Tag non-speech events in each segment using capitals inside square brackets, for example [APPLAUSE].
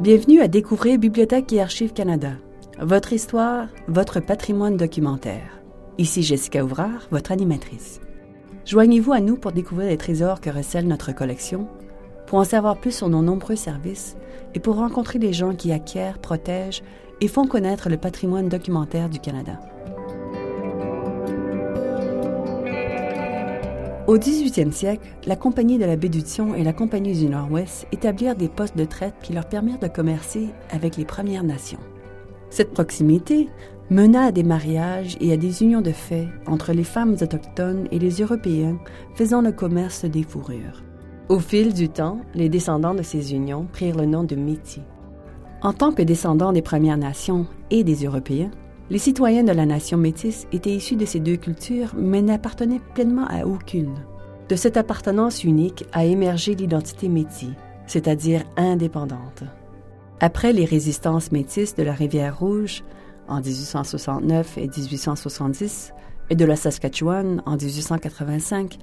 Bienvenue à découvrir Bibliothèque et Archives Canada. Votre histoire, votre patrimoine documentaire. Ici Jessica Ouvrard, votre animatrice. Joignez-vous à nous pour découvrir les trésors que recèle notre collection, pour en savoir plus sur nos nombreux services et pour rencontrer les gens qui acquièrent, protègent et font connaître le patrimoine documentaire du Canada. Au 18e siècle, la Compagnie de la baie d'Ution et la Compagnie du Nord-Ouest établirent des postes de traite qui leur permirent de commercer avec les Premières Nations. Cette proximité mena à des mariages et à des unions de fait entre les femmes autochtones et les Européens faisant le commerce des fourrures. Au fil du temps, les descendants de ces unions prirent le nom de Métis. En tant que descendants des Premières Nations et des Européens, les citoyens de la nation métisse étaient issus de ces deux cultures, mais n'appartenaient pleinement à aucune. De cette appartenance unique a émergé l'identité métis, c'est-à-dire indépendante. Après les résistances métisses de la Rivière Rouge en 1869 et 1870 et de la Saskatchewan en 1885,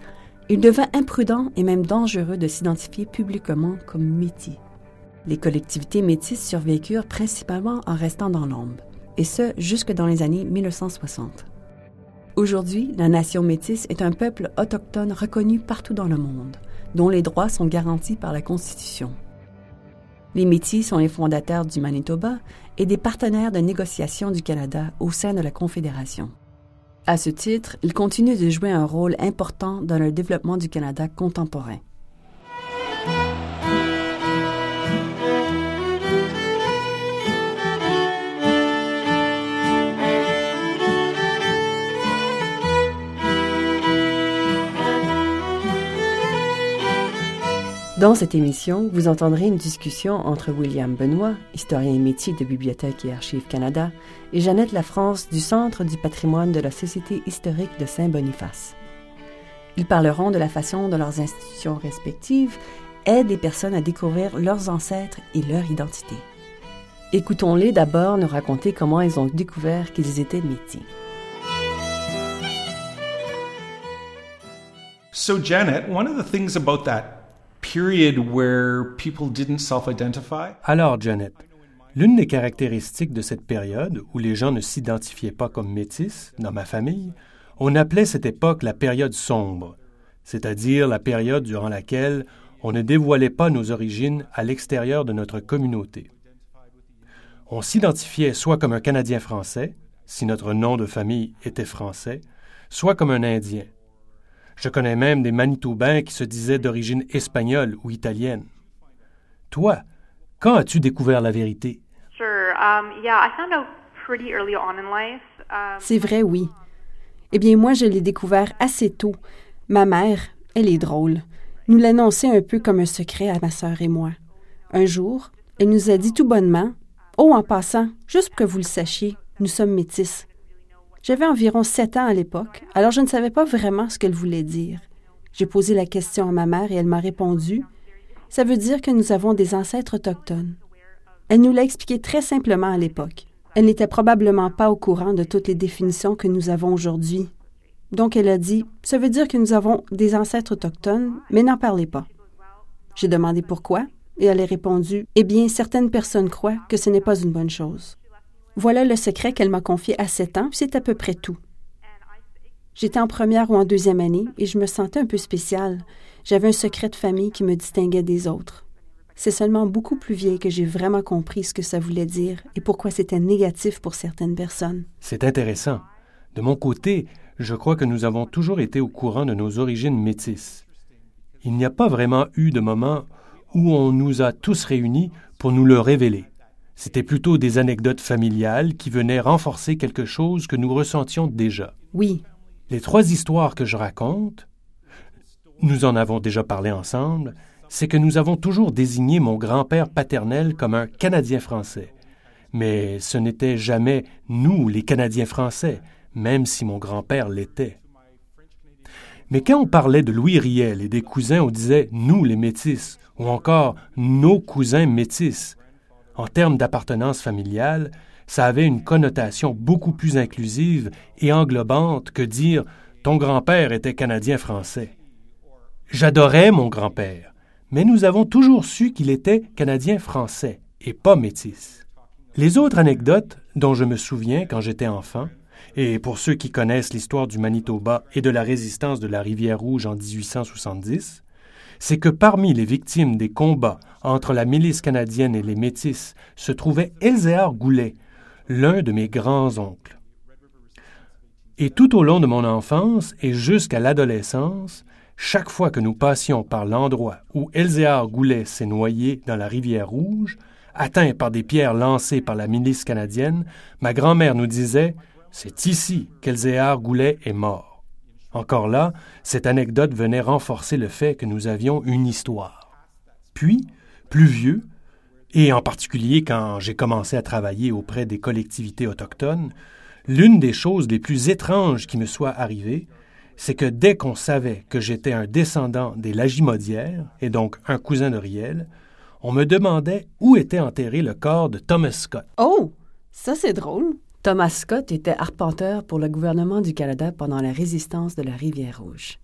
il devint imprudent et même dangereux de s'identifier publiquement comme métis. Les collectivités métisses survécurent principalement en restant dans l'ombre et ce jusque dans les années 1960. Aujourd'hui, la nation métisse est un peuple autochtone reconnu partout dans le monde, dont les droits sont garantis par la Constitution. Les Métis sont les fondateurs du Manitoba et des partenaires de négociation du Canada au sein de la Confédération. À ce titre, ils continuent de jouer un rôle important dans le développement du Canada contemporain. Dans cette émission, vous entendrez une discussion entre William Benoît, historien et métier de Bibliothèque et Archives Canada, et Jeannette Lafrance du Centre du patrimoine de la Société historique de Saint-Boniface. Ils parleront de la façon dont leurs institutions respectives aident les personnes à découvrir leurs ancêtres et leur identité. Écoutons-les d'abord nous raconter comment ils ont découvert qu'ils étaient métiers. So, Janet, one of the things about that alors, Janet, l'une des caractéristiques de cette période où les gens ne s'identifiaient pas comme métis dans ma famille, on appelait cette époque la période sombre, c'est-à-dire la période durant laquelle on ne dévoilait pas nos origines à l'extérieur de notre communauté. On s'identifiait soit comme un Canadien français, si notre nom de famille était français, soit comme un Indien, je connais même des Manitobains qui se disaient d'origine espagnole ou italienne. Toi, quand as-tu découvert la vérité? C'est vrai, oui. Eh bien, moi, je l'ai découvert assez tôt. Ma mère, elle est drôle, nous l'annonçait un peu comme un secret à ma sœur et moi. Un jour, elle nous a dit tout bonnement Oh, en passant, juste pour que vous le sachiez, nous sommes métis. J'avais environ sept ans à l'époque, alors je ne savais pas vraiment ce qu'elle voulait dire. J'ai posé la question à ma mère et elle m'a répondu Ça veut dire que nous avons des ancêtres autochtones. Elle nous l'a expliqué très simplement à l'époque. Elle n'était probablement pas au courant de toutes les définitions que nous avons aujourd'hui. Donc elle a dit Ça veut dire que nous avons des ancêtres autochtones, mais n'en parlez pas. J'ai demandé pourquoi, et elle a répondu Eh bien, certaines personnes croient que ce n'est pas une bonne chose. Voilà le secret qu'elle m'a confié à sept ans, c'est à peu près tout. J'étais en première ou en deuxième année et je me sentais un peu spéciale. J'avais un secret de famille qui me distinguait des autres. C'est seulement beaucoup plus vieille que j'ai vraiment compris ce que ça voulait dire et pourquoi c'était négatif pour certaines personnes. C'est intéressant. De mon côté, je crois que nous avons toujours été au courant de nos origines métisses. Il n'y a pas vraiment eu de moment où on nous a tous réunis pour nous le révéler. C'était plutôt des anecdotes familiales qui venaient renforcer quelque chose que nous ressentions déjà. Oui. Les trois histoires que je raconte, nous en avons déjà parlé ensemble, c'est que nous avons toujours désigné mon grand-père paternel comme un Canadien français. Mais ce n'était jamais nous, les Canadiens français, même si mon grand-père l'était. Mais quand on parlait de Louis Riel et des cousins, on disait nous, les métis, ou encore nos cousins métis en termes d'appartenance familiale, ça avait une connotation beaucoup plus inclusive et englobante que dire ton grand-père était canadien-français. J'adorais mon grand-père, mais nous avons toujours su qu'il était canadien-français. et pas métisse. Les autres anecdotes dont je me souviens quand j'étais enfant, et pour ceux qui connaissent l'histoire du Manitoba et de la résistance de la rivière Rouge en 1870, c'est que parmi les victimes des combats entre la milice canadienne et les Métis se trouvait Elzéar Goulet, l'un de mes grands-oncles. Et tout au long de mon enfance et jusqu'à l'adolescence, chaque fois que nous passions par l'endroit où Elzéar Goulet s'est noyé dans la rivière Rouge, atteint par des pierres lancées par la milice canadienne, ma grand-mère nous disait C'est ici qu'Elzéar Goulet est mort. Encore là, cette anecdote venait renforcer le fait que nous avions une histoire. Puis, plus vieux, et en particulier quand j'ai commencé à travailler auprès des collectivités autochtones, l'une des choses les plus étranges qui me soit arrivée, c'est que dès qu'on savait que j'étais un descendant des Lagimodières, et donc un cousin de Riel, on me demandait où était enterré le corps de Thomas Scott. Oh, ça c'est drôle. Thomas Scott était arpenteur pour le gouvernement du Canada pendant la résistance de la Rivière-Rouge.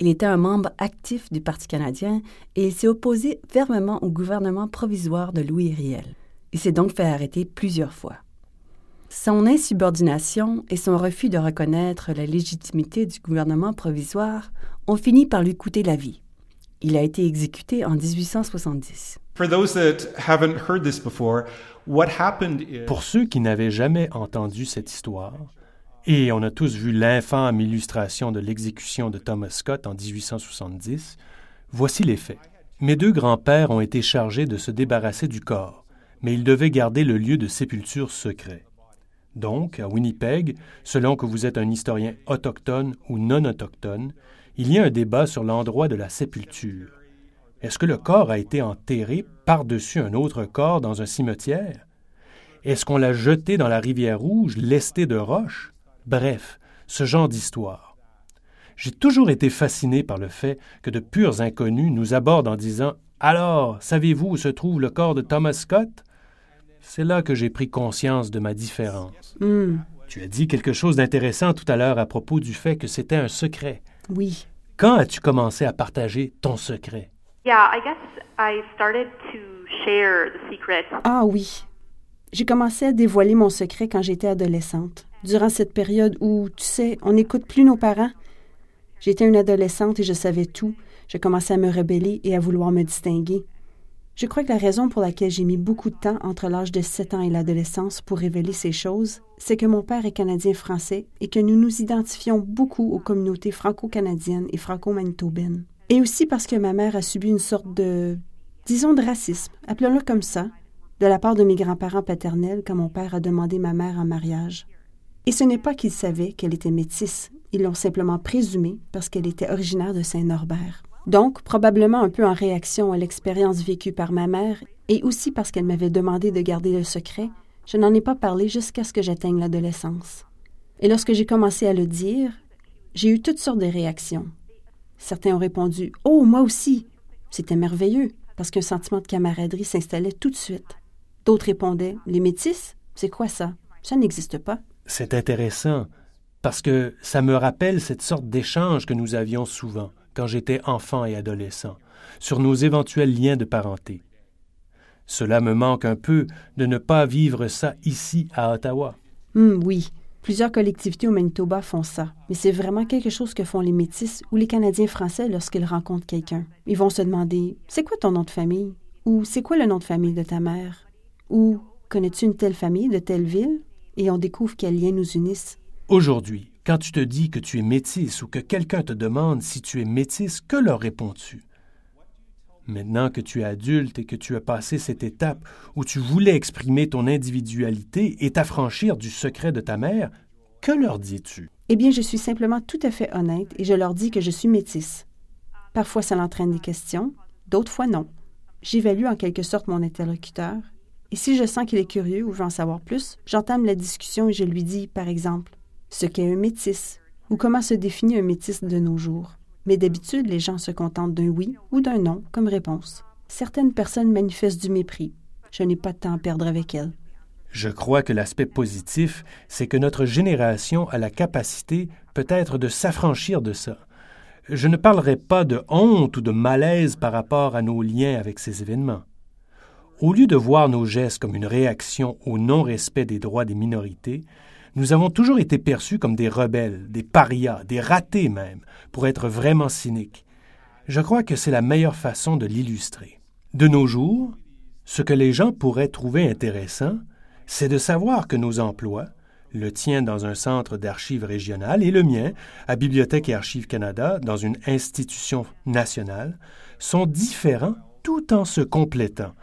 Il était un membre actif du Parti canadien et il s'est opposé fermement au gouvernement provisoire de Louis Riel. Il s'est donc fait arrêter plusieurs fois. Son insubordination et son refus de reconnaître la légitimité du gouvernement provisoire ont fini par lui coûter la vie. Il a été exécuté en 1870. Pour ceux qui n'avaient jamais entendu cette histoire, et on a tous vu l'infâme illustration de l'exécution de Thomas Scott en 1870, voici les faits. Mes deux grands-pères ont été chargés de se débarrasser du corps, mais ils devaient garder le lieu de sépulture secret. Donc, à Winnipeg, selon que vous êtes un historien autochtone ou non autochtone, il y a un débat sur l'endroit de la sépulture. Est-ce que le corps a été enterré par-dessus un autre corps dans un cimetière? Est-ce qu'on l'a jeté dans la rivière rouge, lesté de roches? Bref, ce genre d'histoire. J'ai toujours été fasciné par le fait que de purs inconnus nous abordent en disant Alors, savez-vous où se trouve le corps de Thomas Scott? C'est là que j'ai pris conscience de ma différence. Hmm. Tu as dit quelque chose d'intéressant tout à l'heure à propos du fait que c'était un secret. Oui. Quand as-tu commencé à partager ton secret? Ah oui. J'ai commencé à dévoiler mon secret quand j'étais adolescente, durant cette période où, tu sais, on n'écoute plus nos parents. J'étais une adolescente et je savais tout. Je commençais à me rebeller et à vouloir me distinguer. Je crois que la raison pour laquelle j'ai mis beaucoup de temps entre l'âge de 7 ans et l'adolescence pour révéler ces choses, c'est que mon père est canadien-français et que nous nous identifions beaucoup aux communautés franco-canadiennes et franco-manitobaines. Et aussi parce que ma mère a subi une sorte de, disons, de racisme, appelons-le comme ça, de la part de mes grands-parents paternels quand mon père a demandé ma mère en mariage. Et ce n'est pas qu'ils savaient qu'elle était métisse, ils l'ont simplement présumé parce qu'elle était originaire de Saint-Norbert. Donc, probablement un peu en réaction à l'expérience vécue par ma mère et aussi parce qu'elle m'avait demandé de garder le secret, je n'en ai pas parlé jusqu'à ce que j'atteigne l'adolescence. Et lorsque j'ai commencé à le dire, j'ai eu toutes sortes de réactions. Certains ont répondu Oh, moi aussi C'était merveilleux, parce qu'un sentiment de camaraderie s'installait tout de suite. D'autres répondaient Les métis C'est quoi ça? Ça n'existe pas. C'est intéressant, parce que ça me rappelle cette sorte d'échange que nous avions souvent quand j'étais enfant et adolescent, sur nos éventuels liens de parenté. Cela me manque un peu de ne pas vivre ça ici à Ottawa. Hum, oui, plusieurs collectivités au Manitoba font ça, mais c'est vraiment quelque chose que font les Métis ou les Canadiens français lorsqu'ils rencontrent quelqu'un. Ils vont se demander C'est quoi ton nom de famille Ou c'est quoi le nom de famille de ta mère Ou connais-tu une telle famille de telle ville Et on découvre quels liens nous unissent. Aujourd'hui, quand tu te dis que tu es métisse ou que quelqu'un te demande si tu es métisse, que leur réponds-tu? Maintenant que tu es adulte et que tu as passé cette étape où tu voulais exprimer ton individualité et t'affranchir du secret de ta mère, que leur dis-tu? Eh bien, je suis simplement tout à fait honnête et je leur dis que je suis métisse. Parfois, ça l'entraîne des questions, d'autres fois non. J'évalue en quelque sorte mon interlocuteur, et si je sens qu'il est curieux ou veut en savoir plus, j'entame la discussion et je lui dis, par exemple, ce qu'est un métis ou comment se définit un métis de nos jours? Mais d'habitude, les gens se contentent d'un oui ou d'un non comme réponse. Certaines personnes manifestent du mépris. Je n'ai pas de temps à perdre avec elles. Je crois que l'aspect positif, c'est que notre génération a la capacité peut-être de s'affranchir de ça. Je ne parlerai pas de honte ou de malaise par rapport à nos liens avec ces événements. Au lieu de voir nos gestes comme une réaction au non-respect des droits des minorités, nous avons toujours été perçus comme des rebelles, des parias, des ratés même, pour être vraiment cyniques. Je crois que c'est la meilleure façon de l'illustrer. De nos jours, ce que les gens pourraient trouver intéressant, c'est de savoir que nos emplois, le tien dans un centre d'archives régional et le mien à Bibliothèque et Archives Canada dans une institution nationale, sont différents tout en se complétant,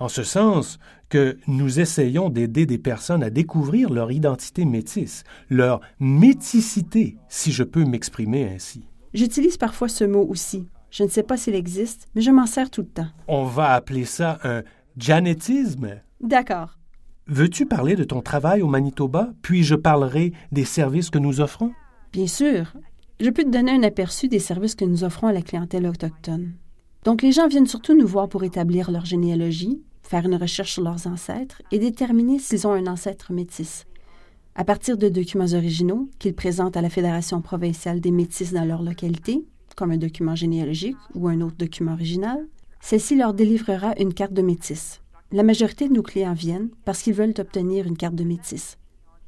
en ce sens que nous essayons d'aider des personnes à découvrir leur identité métisse, leur méticité, si je peux m'exprimer ainsi. J'utilise parfois ce mot aussi. Je ne sais pas s'il existe, mais je m'en sers tout le temps. On va appeler ça un janétisme. D'accord. Veux-tu parler de ton travail au Manitoba, puis je parlerai des services que nous offrons? Bien sûr. Je peux te donner un aperçu des services que nous offrons à la clientèle autochtone. Donc les gens viennent surtout nous voir pour établir leur généalogie, faire une recherche sur leurs ancêtres et déterminer s'ils ont un ancêtre métis. À partir de documents originaux qu'ils présentent à la Fédération provinciale des métis dans leur localité, comme un document généalogique ou un autre document original, celle-ci leur délivrera une carte de métis. La majorité de nos clients viennent parce qu'ils veulent obtenir une carte de métis.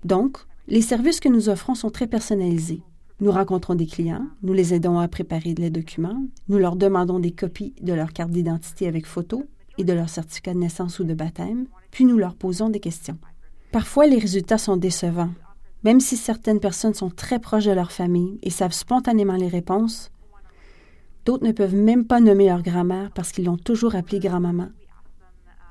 Donc, les services que nous offrons sont très personnalisés. Nous rencontrons des clients, nous les aidons à préparer les documents, nous leur demandons des copies de leur carte d'identité avec photo et de leur certificat de naissance ou de baptême, puis nous leur posons des questions. Parfois, les résultats sont décevants. Même si certaines personnes sont très proches de leur famille et savent spontanément les réponses, d'autres ne peuvent même pas nommer leur grand-mère parce qu'ils l'ont toujours appelée grand-maman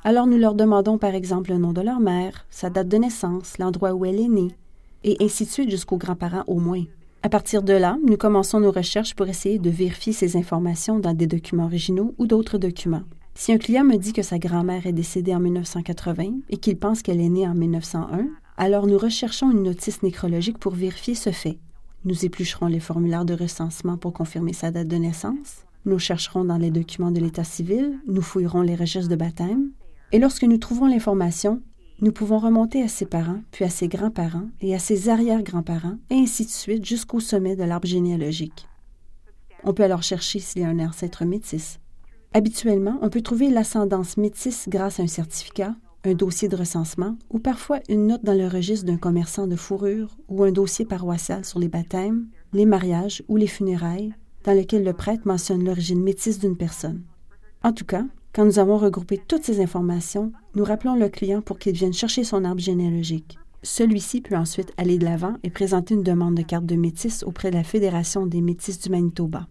alors nous leur demandons par exemple le nom de leur mère, sa date de naissance, l'endroit où elle est née, et ainsi de suite jusqu'aux grands-parents au moins. À partir de là, nous commençons nos recherches pour essayer de vérifier ces informations dans des documents originaux ou d'autres documents. Si un client me dit que sa grand-mère est décédée en 1980 et qu'il pense qu'elle est née en 1901, alors nous recherchons une notice nécrologique pour vérifier ce fait. Nous éplucherons les formulaires de recensement pour confirmer sa date de naissance. Nous chercherons dans les documents de l'état civil, nous fouillerons les registres de baptême, et lorsque nous trouvons l'information, nous pouvons remonter à ses parents, puis à ses grands-parents et à ses arrière-grands-parents, et ainsi de suite jusqu'au sommet de l'arbre généalogique. On peut alors chercher s'il y a un ancêtre métis. Habituellement, on peut trouver l'ascendance métisse grâce à un certificat, un dossier de recensement ou parfois une note dans le registre d'un commerçant de fourrure ou un dossier paroissial sur les baptêmes, les mariages ou les funérailles, dans lequel le prêtre mentionne l'origine métisse d'une personne. En tout cas, quand nous avons regroupé toutes ces informations, nous rappelons le client pour qu'il vienne chercher son arbre généalogique. Celui-ci peut ensuite aller de l'avant et présenter une demande de carte de métis auprès de la Fédération des métis du Manitoba.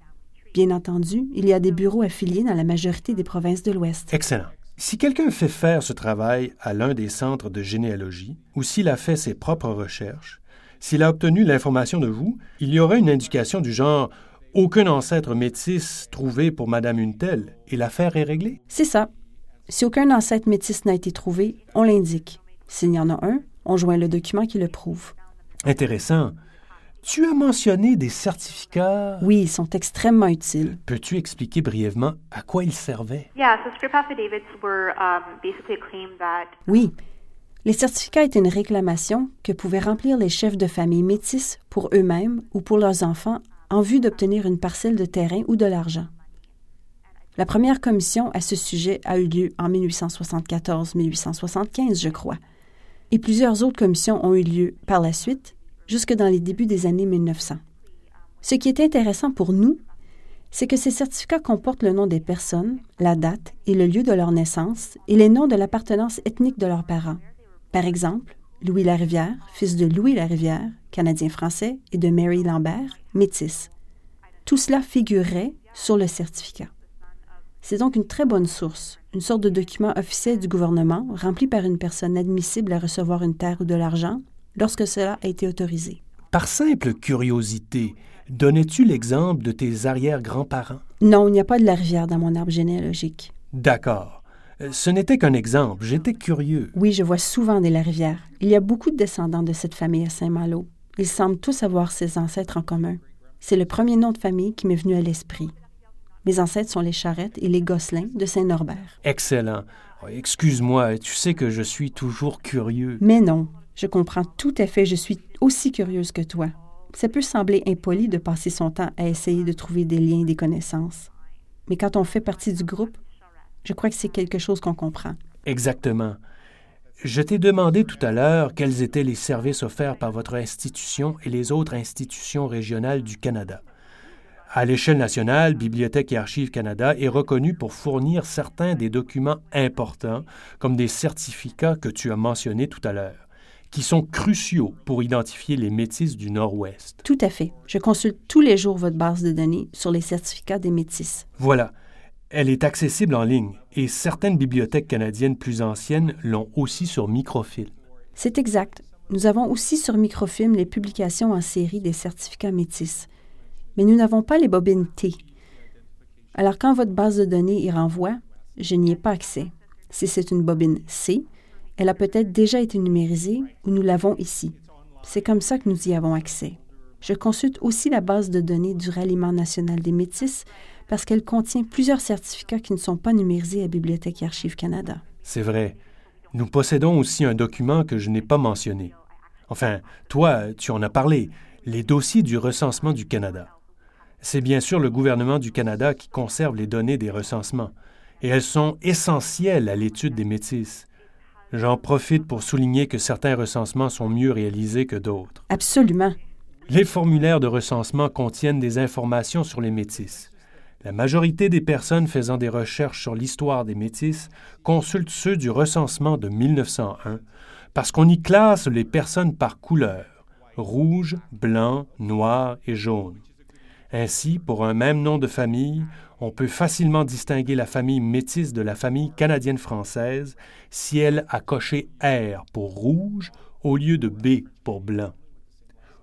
Bien entendu, il y a des bureaux affiliés dans la majorité des provinces de l'Ouest. Excellent. Si quelqu'un fait faire ce travail à l'un des centres de généalogie, ou s'il a fait ses propres recherches, s'il a obtenu l'information de vous, il y aura une indication du genre aucun ancêtre métis trouvé pour Madame Untel et l'affaire est réglée? C'est ça. Si aucun ancêtre métis n'a été trouvé, on l'indique. S'il y en a un, on joint le document qui le prouve. Intéressant. Tu as mentionné des certificats? Oui, ils sont extrêmement utiles. Peux-tu expliquer brièvement à quoi ils servaient? Oui. Les certificats étaient une réclamation que pouvaient remplir les chefs de famille métis pour eux-mêmes ou pour leurs enfants en vue d'obtenir une parcelle de terrain ou de l'argent. La première commission à ce sujet a eu lieu en 1874-1875, je crois, et plusieurs autres commissions ont eu lieu par la suite, jusque dans les débuts des années 1900. Ce qui est intéressant pour nous, c'est que ces certificats comportent le nom des personnes, la date et le lieu de leur naissance et les noms de l'appartenance ethnique de leurs parents. Par exemple, Louis Larivière, fils de Louis Larivière, canadien-français, et de Mary Lambert, métisse. Tout cela figurerait sur le certificat. C'est donc une très bonne source, une sorte de document officiel du gouvernement rempli par une personne admissible à recevoir une terre ou de l'argent lorsque cela a été autorisé. Par simple curiosité, donnais-tu l'exemple de tes arrière-grands-parents? Non, il n'y a pas de la rivière dans mon arbre généalogique. D'accord. Ce n'était qu'un exemple, j'étais curieux. Oui, je vois souvent des Larivière. Il y a beaucoup de descendants de cette famille à Saint-Malo. Ils semblent tous avoir ces ancêtres en commun. C'est le premier nom de famille qui m'est venu à l'esprit. Mes ancêtres sont les Charrettes et les Gosselins de Saint-Norbert. Excellent. Oh, excuse-moi, tu sais que je suis toujours curieux. Mais non, je comprends tout à fait, je suis aussi curieuse que toi. Ça peut sembler impoli de passer son temps à essayer de trouver des liens et des connaissances. Mais quand on fait partie du groupe, je crois que c'est quelque chose qu'on comprend. Exactement. Je t'ai demandé tout à l'heure quels étaient les services offerts par votre institution et les autres institutions régionales du Canada. À l'échelle nationale, Bibliothèque et Archives Canada est reconnue pour fournir certains des documents importants, comme des certificats que tu as mentionnés tout à l'heure, qui sont cruciaux pour identifier les métis du Nord-Ouest. Tout à fait. Je consulte tous les jours votre base de données sur les certificats des métis. Voilà. Elle est accessible en ligne et certaines bibliothèques canadiennes plus anciennes l'ont aussi sur microfilm. C'est exact. Nous avons aussi sur microfilm les publications en série des certificats métis mais nous n'avons pas les bobines T. Alors quand votre base de données y renvoie, je n'y ai pas accès. Si c'est une bobine C, elle a peut-être déjà été numérisée ou nous l'avons ici. C'est comme ça que nous y avons accès. Je consulte aussi la base de données du Ralliement national des Métis parce qu'elle contient plusieurs certificats qui ne sont pas numérisés à Bibliothèque et Archives Canada. C'est vrai. Nous possédons aussi un document que je n'ai pas mentionné. Enfin, toi, tu en as parlé, les dossiers du recensement du Canada. C'est bien sûr le gouvernement du Canada qui conserve les données des recensements, et elles sont essentielles à l'étude des métis. J'en profite pour souligner que certains recensements sont mieux réalisés que d'autres. Absolument. Les formulaires de recensement contiennent des informations sur les métis. La majorité des personnes faisant des recherches sur l'histoire des métis consultent ceux du recensement de 1901 parce qu'on y classe les personnes par couleur rouge, blanc, noir et jaune. Ainsi, pour un même nom de famille, on peut facilement distinguer la famille métisse de la famille canadienne-française si elle a coché R pour rouge au lieu de B pour blanc.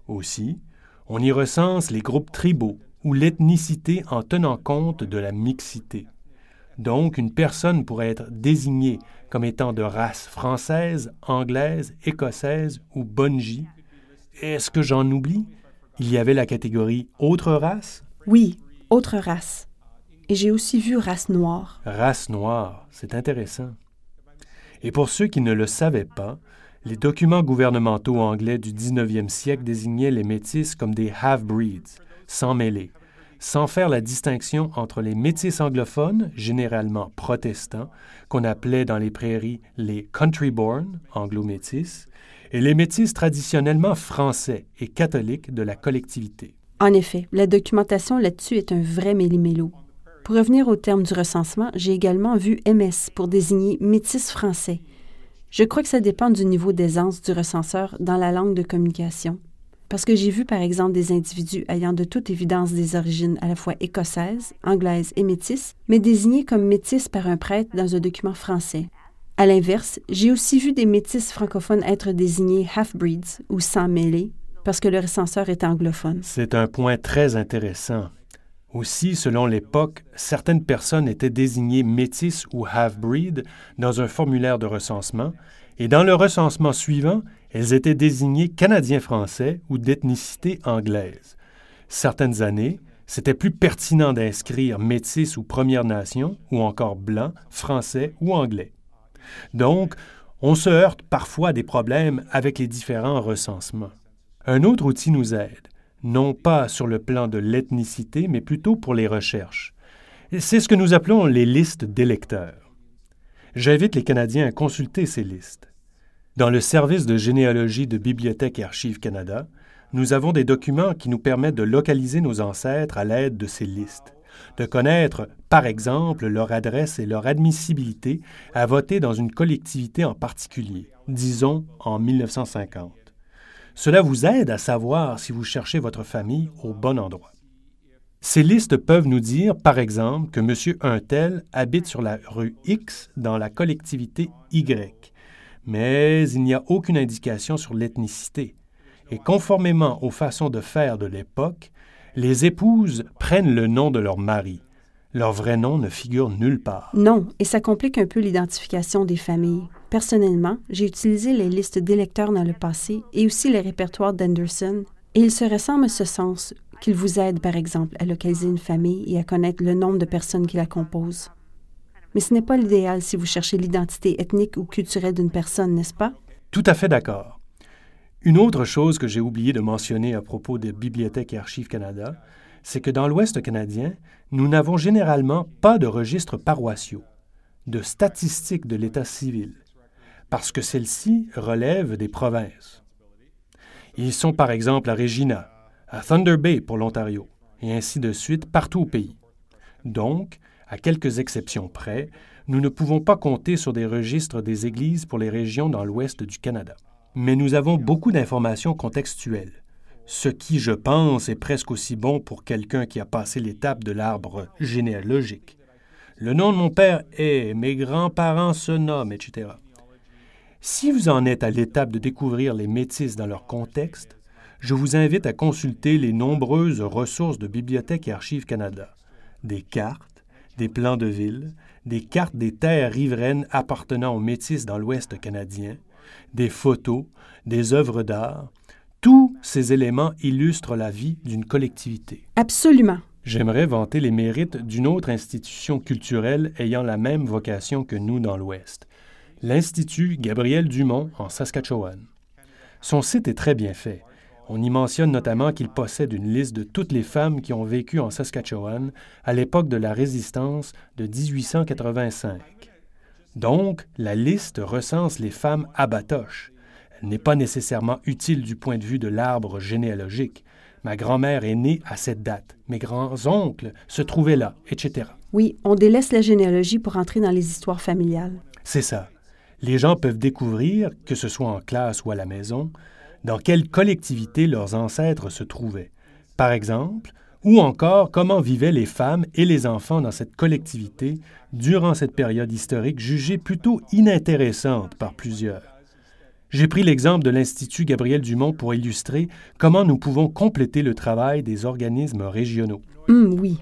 Aussi, on y recense les groupes tribaux ou l'ethnicité en tenant compte de la mixité. Donc, une personne pourrait être désignée comme étant de race française, anglaise, écossaise ou bonji. Est-ce que j'en oublie? Il y avait la catégorie autre race? Oui, autre race. Et j'ai aussi vu race noire. Race noire, c'est intéressant. Et pour ceux qui ne le savaient pas, les documents gouvernementaux anglais du 19e siècle désignaient les métis comme des half-breeds, sans mêler, sans faire la distinction entre les métis anglophones, généralement protestants, qu'on appelait dans les prairies les country-born, anglo-métis, et les métis traditionnellement français et catholiques de la collectivité. En effet, la documentation là-dessus est un vrai méli-mélo. Pour revenir au terme du recensement, j'ai également vu MS pour désigner métis français. Je crois que ça dépend du niveau d'aisance du recenseur dans la langue de communication. Parce que j'ai vu par exemple des individus ayant de toute évidence des origines à la fois écossaises, anglaises et métisses, mais désignés comme métis par un prêtre dans un document français. À l'inverse, j'ai aussi vu des métis francophones être désignés half-breeds ou sans mêlée parce que le recenseur est anglophone. C'est un point très intéressant. Aussi, selon l'époque, certaines personnes étaient désignées métis ou half-breed dans un formulaire de recensement, et dans le recensement suivant, elles étaient désignées canadiens-français ou d'ethnicité anglaise. Certaines années, c'était plus pertinent d'inscrire métis ou Première Nation, ou encore blanc, français ou anglais. Donc, on se heurte parfois à des problèmes avec les différents recensements. Un autre outil nous aide, non pas sur le plan de l'ethnicité, mais plutôt pour les recherches. C'est ce que nous appelons les listes d'électeurs. J'invite les Canadiens à consulter ces listes. Dans le service de généalogie de Bibliothèque et Archives Canada, nous avons des documents qui nous permettent de localiser nos ancêtres à l'aide de ces listes de connaître, par exemple, leur adresse et leur admissibilité à voter dans une collectivité en particulier, disons en 1950. Cela vous aide à savoir si vous cherchez votre famille au bon endroit. Ces listes peuvent nous dire, par exemple, que M. Untel habite sur la rue X dans la collectivité Y, mais il n'y a aucune indication sur l'ethnicité. Et conformément aux façons de faire de l'époque, les épouses prennent le nom de leur mari. Leur vrai nom ne figure nulle part. Non, et ça complique un peu l'identification des familles. Personnellement, j'ai utilisé les listes d'électeurs dans le passé et aussi les répertoires d'Anderson, et il se ressemble à ce sens qu'ils vous aident, par exemple, à localiser une famille et à connaître le nombre de personnes qui la composent. Mais ce n'est pas l'idéal si vous cherchez l'identité ethnique ou culturelle d'une personne, n'est-ce pas? Tout à fait d'accord. Une autre chose que j'ai oublié de mentionner à propos de Bibliothèque et Archives Canada, c'est que dans l'Ouest canadien, nous n'avons généralement pas de registres paroissiaux. de statistiques de l'état civil, parce que celles-ci relèvent des provinces. Ils sont par exemple à Regina, à Thunder Bay pour l'Ontario, et ainsi de suite partout au pays. Donc, à quelques exceptions près, nous ne pouvons pas compter sur des registres des églises pour les régions dans l'ouest du Canada. Mais nous avons beaucoup d'informations contextuelles, ce qui, je pense, est presque aussi bon pour quelqu'un qui a passé l'étape de l'arbre généalogique. Le nom de mon père est, mes grands-parents se nomment, etc. Si vous en êtes à l'étape de découvrir les métis dans leur contexte, je vous invite à consulter les nombreuses ressources de Bibliothèque et Archives Canada, des cartes, des plans de ville, des cartes des terres riveraines appartenant aux Métis dans l'Ouest canadien, des photos, des œuvres d'art. Tous ces éléments illustrent la vie d'une collectivité. Absolument. J'aimerais vanter les mérites d'une autre institution culturelle ayant la même vocation que nous dans l'Ouest, l'Institut Gabriel Dumont en Saskatchewan. Son site est très bien fait. On y mentionne notamment qu'il possède une liste de toutes les femmes qui ont vécu en Saskatchewan à l'époque de la résistance de 1885. Donc, la liste recense les femmes abatoches. Elle n'est pas nécessairement utile du point de vue de l'arbre généalogique. Ma grand-mère est née à cette date, mes grands-oncles se trouvaient là, etc. Oui, on délaisse la généalogie pour entrer dans les histoires familiales. C'est ça. Les gens peuvent découvrir, que ce soit en classe ou à la maison, dans quelle collectivité leurs ancêtres se trouvaient, par exemple, ou encore comment vivaient les femmes et les enfants dans cette collectivité durant cette période historique jugée plutôt inintéressante par plusieurs? J'ai pris l'exemple de l'Institut Gabriel Dumont pour illustrer comment nous pouvons compléter le travail des organismes régionaux. Hum, oui.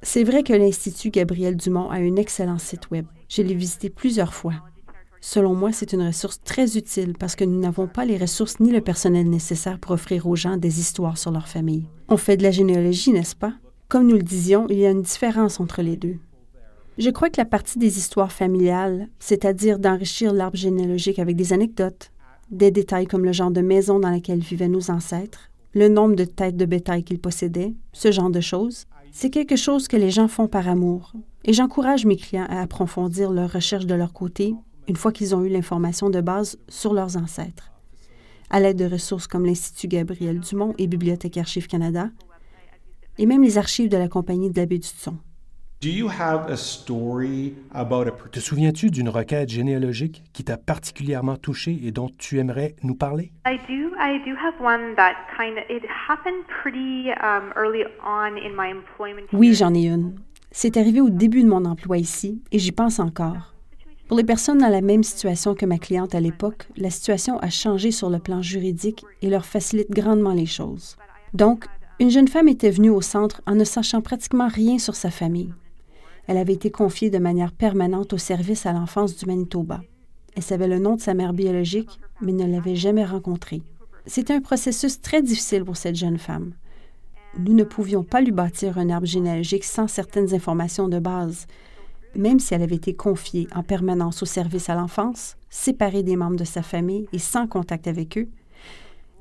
C'est vrai que l'Institut Gabriel Dumont a un excellent site Web. Je l'ai visité plusieurs fois. Selon moi, c'est une ressource très utile parce que nous n'avons pas les ressources ni le personnel nécessaire pour offrir aux gens des histoires sur leur famille. On fait de la généalogie, n'est-ce pas? Comme nous le disions, il y a une différence entre les deux. Je crois que la partie des histoires familiales, c'est-à-dire d'enrichir l'arbre généalogique avec des anecdotes, des détails comme le genre de maison dans laquelle vivaient nos ancêtres, le nombre de têtes de bétail qu'ils possédaient, ce genre de choses, c'est quelque chose que les gens font par amour. Et j'encourage mes clients à approfondir leurs recherches de leur côté une fois qu'ils ont eu l'information de base sur leurs ancêtres. À l'aide de ressources comme l'Institut Gabriel Dumont et Bibliothèque Archives Canada, et même les archives de la Compagnie de la baie du Son. Te souviens-tu d'une requête généalogique qui t'a particulièrement touché et dont tu aimerais nous parler? Oui, j'en ai une. C'est arrivé au début de mon emploi ici et j'y pense encore. Pour les personnes dans la même situation que ma cliente à l'époque, la situation a changé sur le plan juridique et leur facilite grandement les choses. Donc, une jeune femme était venue au centre en ne sachant pratiquement rien sur sa famille. Elle avait été confiée de manière permanente au service à l'enfance du Manitoba. Elle savait le nom de sa mère biologique, mais ne l'avait jamais rencontrée. C'était un processus très difficile pour cette jeune femme. Nous ne pouvions pas lui bâtir un arbre généalogique sans certaines informations de base, même si elle avait été confiée en permanence au service à l'enfance, séparée des membres de sa famille et sans contact avec eux,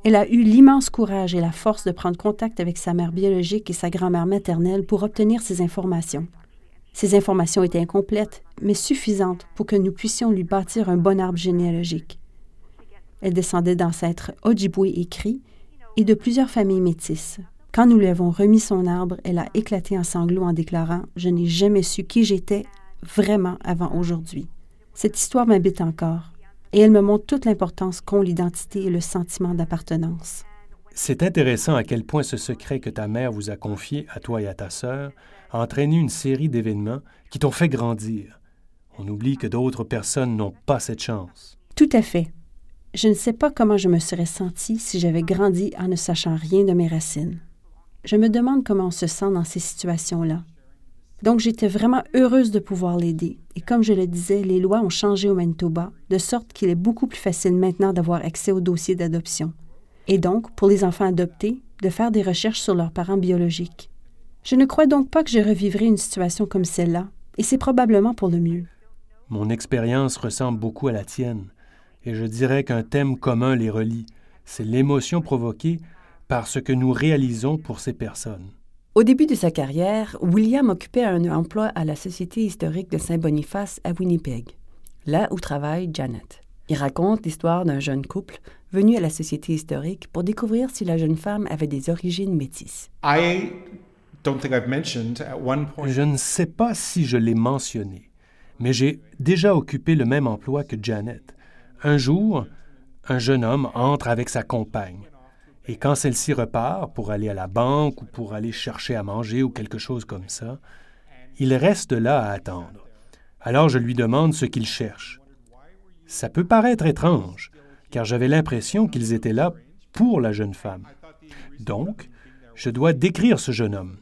elle a eu l'immense courage et la force de prendre contact avec sa mère biologique et sa grand-mère maternelle pour obtenir ces informations. Ces informations étaient incomplètes, mais suffisantes pour que nous puissions lui bâtir un bon arbre généalogique. Elle descendait d'ancêtres Ojibwe et et de plusieurs familles métisses. Quand nous lui avons remis son arbre, elle a éclaté en sanglots en déclarant Je n'ai jamais su qui j'étais vraiment avant aujourd'hui. Cette histoire m'habite encore et elle me montre toute l'importance qu'ont l'identité et le sentiment d'appartenance. C'est intéressant à quel point ce secret que ta mère vous a confié à toi et à ta sœur a entraîné une série d'événements qui t'ont fait grandir. On oublie que d'autres personnes n'ont pas cette chance. Tout à fait. Je ne sais pas comment je me serais sentie si j'avais grandi en ne sachant rien de mes racines. Je me demande comment on se sent dans ces situations-là. Donc j'étais vraiment heureuse de pouvoir l'aider. Et comme je le disais, les lois ont changé au Manitoba, de sorte qu'il est beaucoup plus facile maintenant d'avoir accès au dossier d'adoption. Et donc, pour les enfants adoptés, de faire des recherches sur leurs parents biologiques. Je ne crois donc pas que je revivrai une situation comme celle-là, et c'est probablement pour le mieux. Mon expérience ressemble beaucoup à la tienne, et je dirais qu'un thème commun les relie, c'est l'émotion provoquée par ce que nous réalisons pour ces personnes. Au début de sa carrière, William occupait un emploi à la Société historique de Saint-Boniface à Winnipeg, là où travaille Janet. Il raconte l'histoire d'un jeune couple venu à la Société historique pour découvrir si la jeune femme avait des origines métisses. I don't think I've mentioned at one point. Je ne sais pas si je l'ai mentionné, mais j'ai déjà occupé le même emploi que Janet. Un jour, un jeune homme entre avec sa compagne. Et quand celle-ci repart pour aller à la banque ou pour aller chercher à manger ou quelque chose comme ça, il reste là à attendre. Alors je lui demande ce qu'il cherche. Ça peut paraître étrange, car j'avais l'impression qu'ils étaient là pour la jeune femme. Donc, je dois décrire ce jeune homme.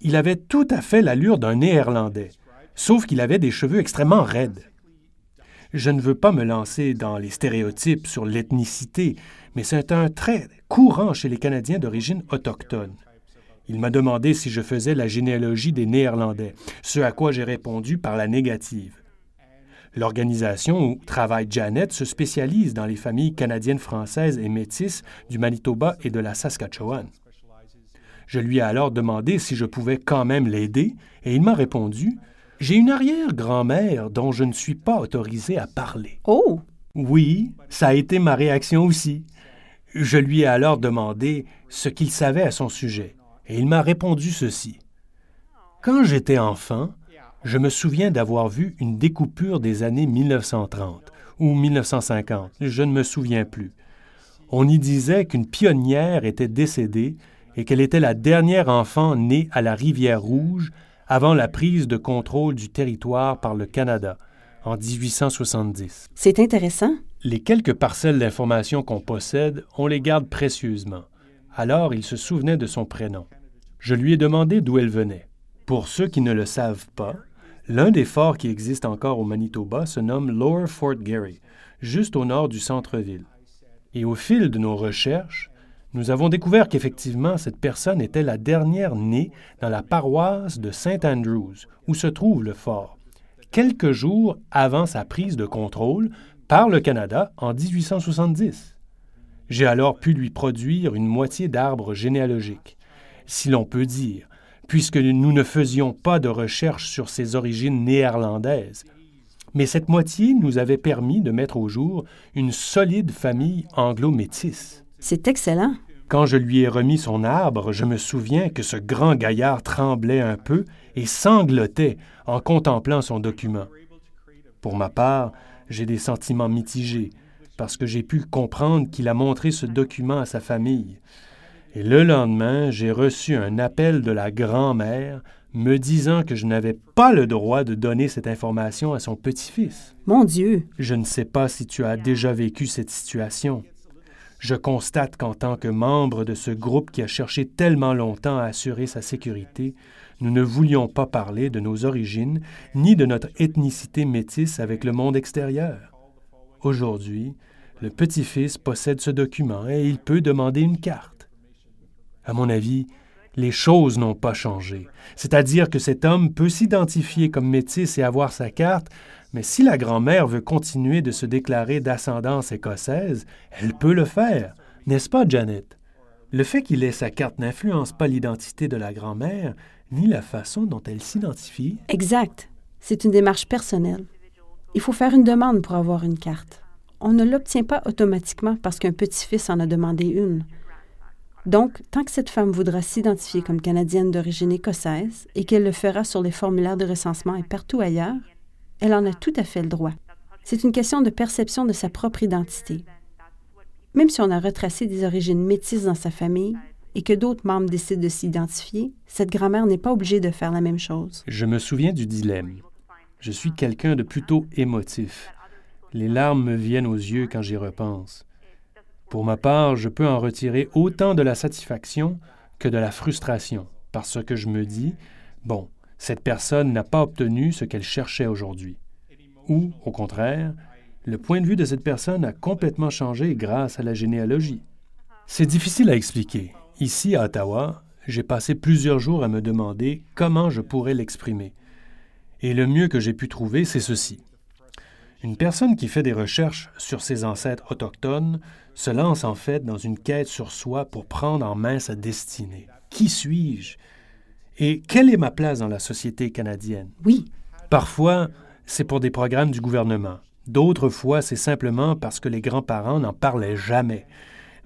Il avait tout à fait l'allure d'un Néerlandais, sauf qu'il avait des cheveux extrêmement raides. Je ne veux pas me lancer dans les stéréotypes sur l'ethnicité, mais c'est un trait courant chez les Canadiens d'origine autochtone. Il m'a demandé si je faisais la généalogie des Néerlandais, ce à quoi j'ai répondu par la négative. L'organisation où travaille Janet se spécialise dans les familles canadiennes françaises et métisses du Manitoba et de la Saskatchewan. Je lui ai alors demandé si je pouvais quand même l'aider, et il m'a répondu J'ai une arrière-grand-mère dont je ne suis pas autorisé à parler. Oh! Oui, ça a été ma réaction aussi. Je lui ai alors demandé ce qu'il savait à son sujet, et il m'a répondu ceci. Quand j'étais enfant, je me souviens d'avoir vu une découpure des années 1930 ou 1950, je ne me souviens plus. On y disait qu'une pionnière était décédée et qu'elle était la dernière enfant née à la rivière Rouge avant la prise de contrôle du territoire par le Canada en 1870. C'est intéressant. Les quelques parcelles d'informations qu'on possède, on les garde précieusement. Alors il se souvenait de son prénom. Je lui ai demandé d'où elle venait. Pour ceux qui ne le savent pas, l'un des forts qui existent encore au Manitoba se nomme Lower Fort Garry, juste au nord du centre-ville. Et au fil de nos recherches, nous avons découvert qu'effectivement, cette personne était la dernière née dans la paroisse de St. Andrews, où se trouve le fort, quelques jours avant sa prise de contrôle par le Canada en 1870. J'ai alors pu lui produire une moitié d'arbre généalogique, si l'on peut dire, puisque nous ne faisions pas de recherche sur ses origines néerlandaises. Mais cette moitié nous avait permis de mettre au jour une solide famille anglo-métisse. C'est excellent. Quand je lui ai remis son arbre, je me souviens que ce grand gaillard tremblait un peu et sanglotait en contemplant son document. Pour ma part, j'ai des sentiments mitigés, parce que j'ai pu comprendre qu'il a montré ce document à sa famille. Et le lendemain, j'ai reçu un appel de la grand-mère me disant que je n'avais pas le droit de donner cette information à son petit-fils. Mon Dieu. Je ne sais pas si tu as déjà vécu cette situation. Je constate qu'en tant que membre de ce groupe qui a cherché tellement longtemps à assurer sa sécurité, nous ne voulions pas parler de nos origines ni de notre ethnicité métisse avec le monde extérieur. Aujourd'hui, le petit-fils possède ce document et il peut demander une carte. À mon avis, les choses n'ont pas changé. C'est-à-dire que cet homme peut s'identifier comme métis et avoir sa carte, mais si la grand-mère veut continuer de se déclarer d'ascendance écossaise, elle peut le faire, n'est-ce pas, Janet? Le fait qu'il ait sa carte n'influence pas l'identité de la grand-mère, ni la façon dont elle s'identifie. Exact. C'est une démarche personnelle. Il faut faire une demande pour avoir une carte. On ne l'obtient pas automatiquement parce qu'un petit-fils en a demandé une. Donc, tant que cette femme voudra s'identifier comme canadienne d'origine écossaise et qu'elle le fera sur les formulaires de recensement et partout ailleurs, elle en a tout à fait le droit. C'est une question de perception de sa propre identité. Même si on a retracé des origines métisses dans sa famille et que d'autres membres décident de s'identifier, cette grand-mère n'est pas obligée de faire la même chose. Je me souviens du dilemme. Je suis quelqu'un de plutôt émotif. Les larmes me viennent aux yeux quand j'y repense. Pour ma part, je peux en retirer autant de la satisfaction que de la frustration, parce que je me dis, bon, cette personne n'a pas obtenu ce qu'elle cherchait aujourd'hui. Ou, au contraire, le point de vue de cette personne a complètement changé grâce à la généalogie. C'est difficile à expliquer. Ici, à Ottawa, j'ai passé plusieurs jours à me demander comment je pourrais l'exprimer. Et le mieux que j'ai pu trouver, c'est ceci. Une personne qui fait des recherches sur ses ancêtres autochtones se lance en fait dans une quête sur soi pour prendre en main sa destinée. Qui suis-je? Et quelle est ma place dans la société canadienne? Oui. Parfois, c'est pour des programmes du gouvernement. D'autres fois, c'est simplement parce que les grands-parents n'en parlaient jamais.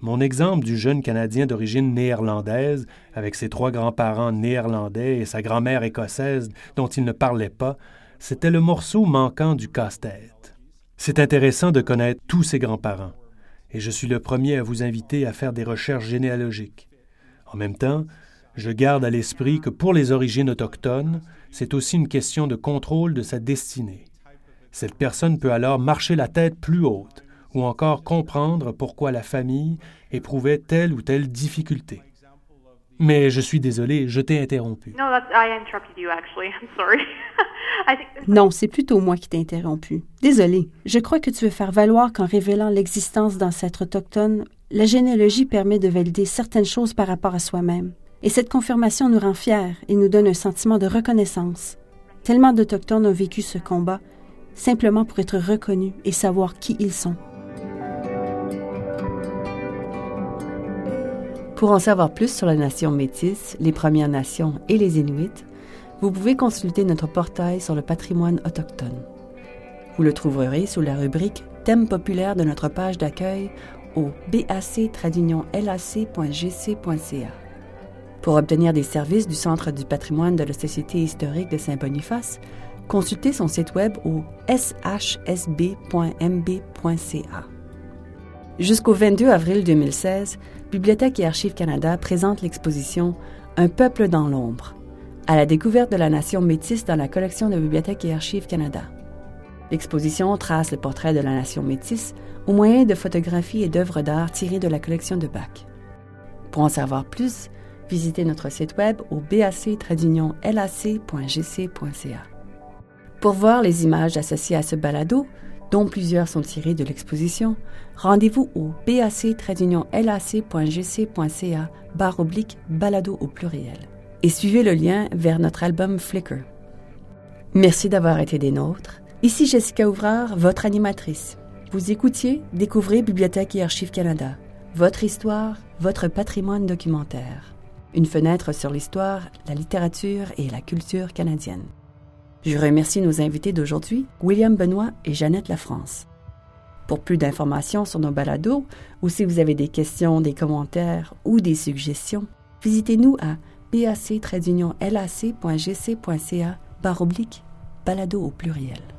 Mon exemple du jeune Canadien d'origine néerlandaise, avec ses trois grands-parents néerlandais et sa grand-mère écossaise dont il ne parlait pas, c'était le morceau manquant du casse-tête. C'est intéressant de connaître tous ses grands-parents, et je suis le premier à vous inviter à faire des recherches généalogiques. En même temps, je garde à l'esprit que pour les origines autochtones, c'est aussi une question de contrôle de sa destinée. Cette personne peut alors marcher la tête plus haute ou encore comprendre pourquoi la famille éprouvait telle ou telle difficulté. Mais je suis désolé, je t'ai interrompu. [LAUGHS] [LAUGHS] Non, c'est plutôt moi qui t'ai interrompu. Désolé. Je crois que tu veux faire valoir qu'en révélant l'existence d'ancêtres autochtones, la généalogie permet de valider certaines choses par rapport à soi-même. Et cette confirmation nous rend fiers et nous donne un sentiment de reconnaissance. Tellement d'Autochtones ont vécu ce combat simplement pour être reconnus et savoir qui ils sont. Pour en savoir plus sur la nation métisse, les Premières Nations et les Inuits, vous pouvez consulter notre portail sur le patrimoine autochtone. Vous le trouverez sous la rubrique Thème populaire de notre page d'accueil au bac-lac.gc.ca. Pour obtenir des services du Centre du patrimoine de la Société historique de Saint-Boniface, consultez son site web au shsb.mb.ca. Jusqu'au 22 avril 2016, Bibliothèque et Archives Canada présente l'exposition Un peuple dans l'ombre, à la découverte de la nation métisse dans la collection de Bibliothèque et Archives Canada. L'exposition trace le portrait de la nation métisse au moyen de photographies et d'œuvres d'art tirées de la collection de Bach. Pour en savoir plus, visitez notre site web au bac-lac.gc.ca. Pour voir les images associées à ce balado, dont plusieurs sont tirées de l'exposition, rendez-vous au bac-lac.gc.ca barre oblique balado au pluriel et suivez le lien vers notre album Flickr. Merci d'avoir été des nôtres. Ici Jessica Ouvrard, votre animatrice. Vous écoutiez Découvrez Bibliothèque et Archives Canada. Votre histoire, votre patrimoine documentaire. Une fenêtre sur l'histoire, la littérature et la culture canadienne. Je remercie nos invités d'aujourd'hui, William Benoît et Jeannette Lafrance. Pour plus d'informations sur nos balados, ou si vous avez des questions, des commentaires ou des suggestions, visitez-nous à oblique balado au pluriel.